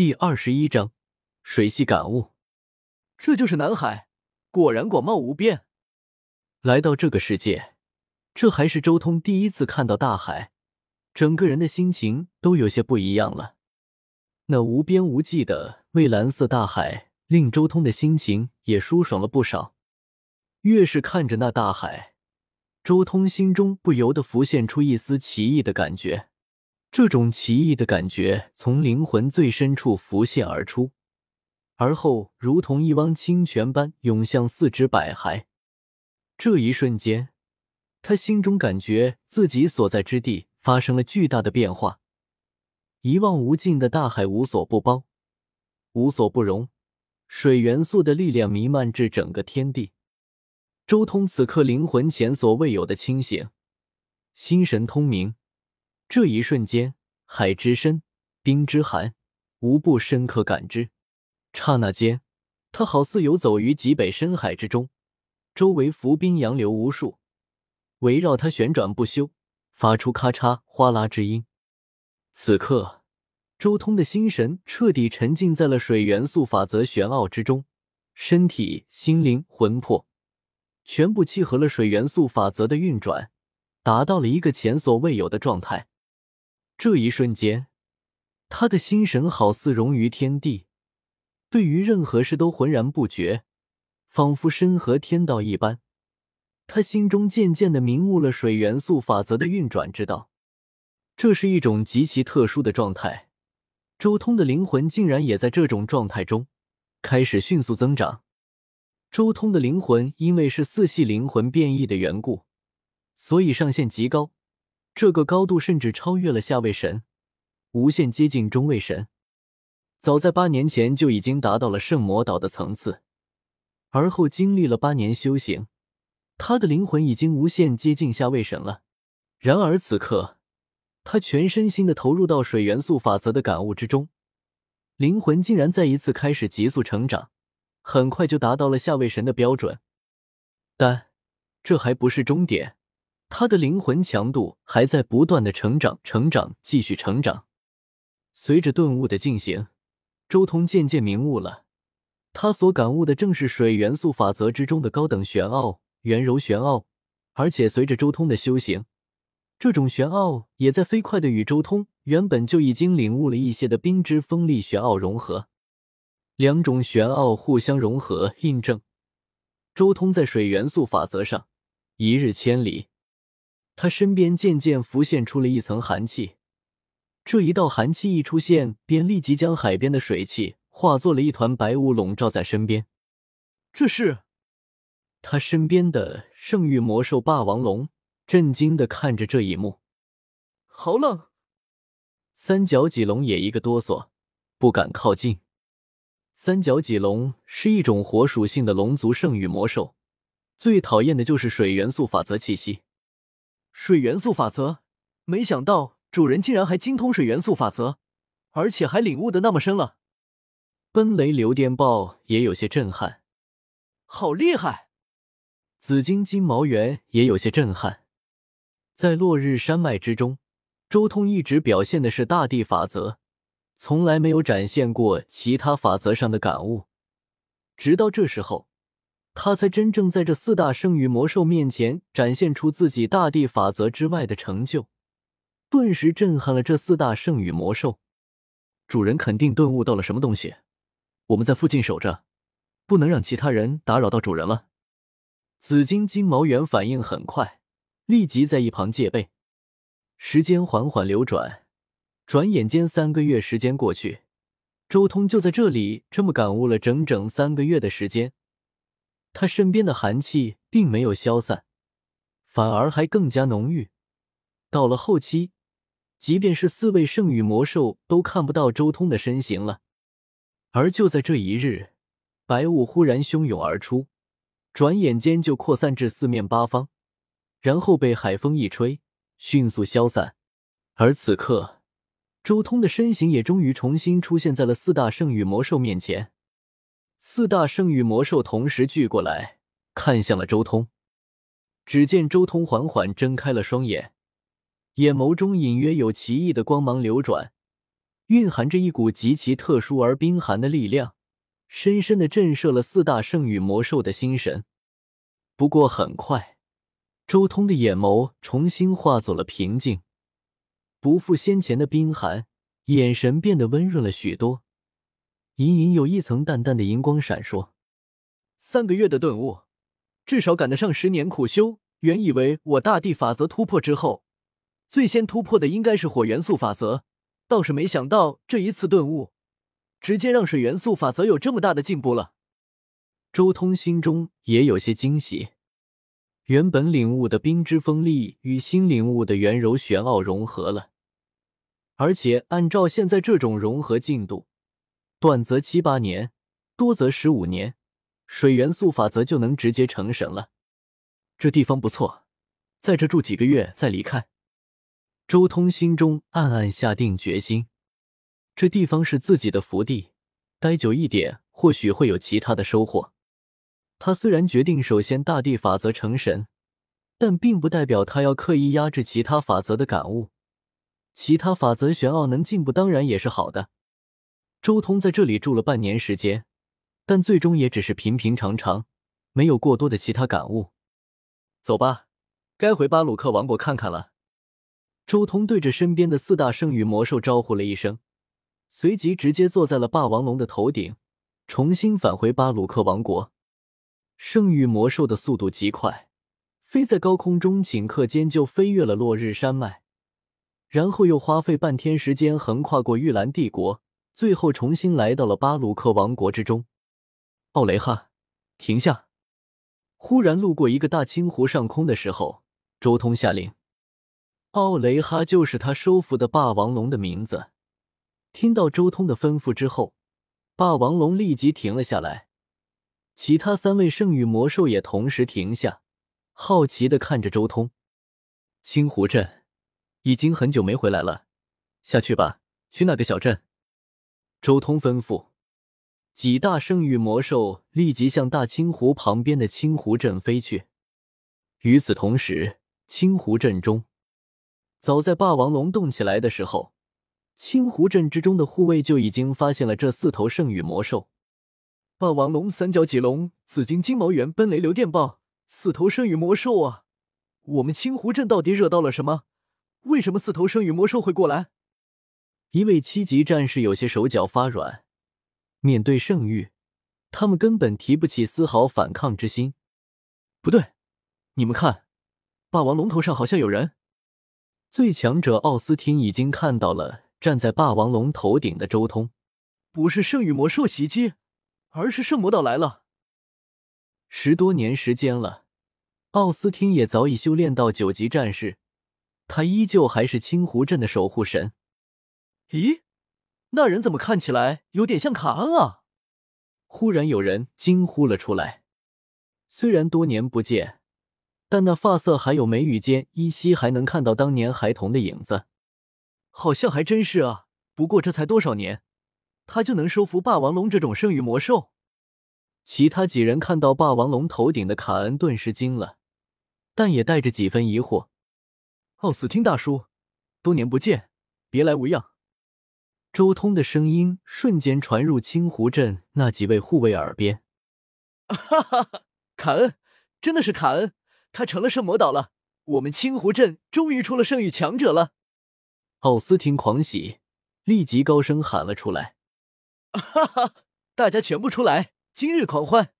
第二十一章水系感悟。这就是南海，果然广袤无边。来到这个世界，这还是周通第一次看到大海，整个人的心情都有些不一样了。那无边无际的蔚蓝色大海，令周通的心情也舒爽了不少。越是看着那大海，周通心中不由得浮现出一丝奇异的感觉。这种奇异的感觉从灵魂最深处浮现而出，而后如同一汪清泉般涌向四肢百骸。这一瞬间，他心中感觉自己所在之地发生了巨大的变化。一望无尽的大海无所不包，无所不容，水元素的力量弥漫至整个天地。周通此刻灵魂前所未有的清醒，心神通明。这一瞬间，海之深，冰之寒，无不深刻感知。刹那间，他好似游走于极北深海之中，周围浮冰洋流无数，围绕他旋转不休，发出咔嚓哗啦之音。此刻，周通的心神彻底沉浸在了水元素法则玄奥之中，身体、心灵、魂魄，全部契合了水元素法则的运转，达到了一个前所未有的状态。这一瞬间，他的心神好似融于天地，对于任何事都浑然不觉，仿佛身合天道一般。他心中渐渐的明悟了水元素法则的运转之道，这是一种极其特殊的状态。周通的灵魂竟然也在这种状态中开始迅速增长。周通的灵魂因为是四系灵魂变异的缘故，所以上限极高。这个高度甚至超越了下位神，无限接近中位神。早在八年前就已经达到了圣魔岛的层次，而后经历了八年修行，他的灵魂已经无限接近下位神了。然而此刻，他全身心的投入到水元素法则的感悟之中，灵魂竟然再一次开始急速成长，很快就达到了下位神的标准。但这还不是终点。他的灵魂强度还在不断的成长，成长，继续成长。随着顿悟的进行，周通渐渐明悟了，他所感悟的正是水元素法则之中的高等玄奥、圆柔玄奥。而且随着周通的修行，这种玄奥也在飞快的与周通原本就已经领悟了一些的冰之锋利玄奥融合，两种玄奥互相融合，印证周通在水元素法则上一日千里。他身边渐渐浮现出了一层寒气，这一道寒气一出现，便立即将海边的水汽化作了一团白雾，笼罩在身边。这是他身边的圣域魔兽霸王龙震惊的看着这一幕，好冷！三角脊龙也一个哆嗦，不敢靠近。三角脊龙是一种火属性的龙族圣域魔兽，最讨厌的就是水元素法则气息。水元素法则，没想到主人竟然还精通水元素法则，而且还领悟的那么深了。奔雷流电豹也有些震撼，好厉害！紫金金毛猿也有些震撼。在落日山脉之中，周通一直表现的是大地法则，从来没有展现过其他法则上的感悟。直到这时候。他才真正在这四大圣域魔兽面前展现出自己大地法则之外的成就，顿时震撼了这四大圣域魔兽。主人肯定顿悟到了什么东西，我们在附近守着，不能让其他人打扰到主人了。紫金金毛猿反应很快，立即在一旁戒备。时间缓缓流转，转眼间三个月时间过去，周通就在这里这么感悟了整整三个月的时间。他身边的寒气并没有消散，反而还更加浓郁。到了后期，即便是四位圣域魔兽都看不到周通的身形了。而就在这一日，白雾忽然汹涌而出，转眼间就扩散至四面八方，然后被海风一吹，迅速消散。而此刻，周通的身形也终于重新出现在了四大圣域魔兽面前。四大圣域魔兽同时聚过来，看向了周通。只见周通缓缓睁开了双眼，眼眸中隐约有奇异的光芒流转，蕴含着一股极其特殊而冰寒的力量，深深的震慑了四大圣域魔兽的心神。不过很快，周通的眼眸重新化作了平静，不复先前的冰寒，眼神变得温润了许多，隐隐有一层淡淡的荧光闪烁。三个月的顿悟，至少赶得上十年苦修。原以为我大地法则突破之后，最先突破的应该是火元素法则，倒是没想到这一次顿悟，直接让水元素法则有这么大的进步了。周通心中也有些惊喜，原本领悟的冰之锋利与新领悟的圆柔玄奥融合了，而且按照现在这种融合进度，短则七八年，多则十五年，水元素法则就能直接成神了。这地方不错，在这住几个月再离开。周通心中暗暗下定决心，这地方是自己的福地，待久一点，或许会有其他的收获。他虽然决定首先大地法则成神，但并不代表他要刻意压制其他法则的感悟。其他法则玄奥能进步，当然也是好的。周通在这里住了半年时间，但最终也只是平平常常，没有过多的其他感悟。走吧，该回巴鲁克王国看看了。周通对着身边的四大圣域魔兽招呼了一声，随即直接坐在了霸王龙的头顶，重新返回巴鲁克王国。圣域魔兽的速度极快，飞在高空中，顷刻间就飞越了落日山脉，然后又花费半天时间横跨过玉兰帝国，最后重新来到了巴鲁克王国之中。奥雷哈，停下！忽然路过一个大青湖上空的时候，周通下令：“奥雷哈就是他收服的霸王龙的名字。”听到周通的吩咐之后，霸王龙立即停了下来。其他三位圣域魔兽也同时停下，好奇的看着周通。青湖镇已经很久没回来了，下去吧，去那个小镇。周通吩咐。几大圣域魔兽立即向大青湖旁边的青湖镇飞去。与此同时，青湖镇中，早在霸王龙动起来的时候，青湖镇之中的护卫就已经发现了这四头圣域魔兽。霸王龙、三角脊龙、紫金金毛猿、奔雷流电豹，四头圣域魔兽啊！我们青湖镇到底惹到了什么？为什么四头圣域魔兽会过来？一位七级战士有些手脚发软。面对圣域，他们根本提不起丝毫反抗之心。不对，你们看，霸王龙头上好像有人。最强者奥斯汀已经看到了站在霸王龙头顶的周通。不是圣域魔兽袭击。而是圣魔岛来了，十多年时间了，奥斯汀也早已修炼到九级战士，他依旧还是青湖镇的守护神。咦，那人怎么看起来有点像卡恩啊？忽然有人惊呼了出来。虽然多年不见，但那发色还有眉宇间依稀还能看到当年孩童的影子，好像还真是啊。不过这才多少年？他就能收服霸王龙这种圣域魔兽。其他几人看到霸王龙头顶的卡恩，顿时惊了，但也带着几分疑惑。奥斯汀大叔，多年不见，别来无恙。周通的声音瞬间传入青湖镇那几位护卫耳边。哈哈哈！卡恩，真的是卡恩，他成了圣魔岛了。我们青湖镇终于出了圣域强者了。奥斯汀狂喜，立即高声喊了出来。哈哈，大家全部出来，今日狂欢！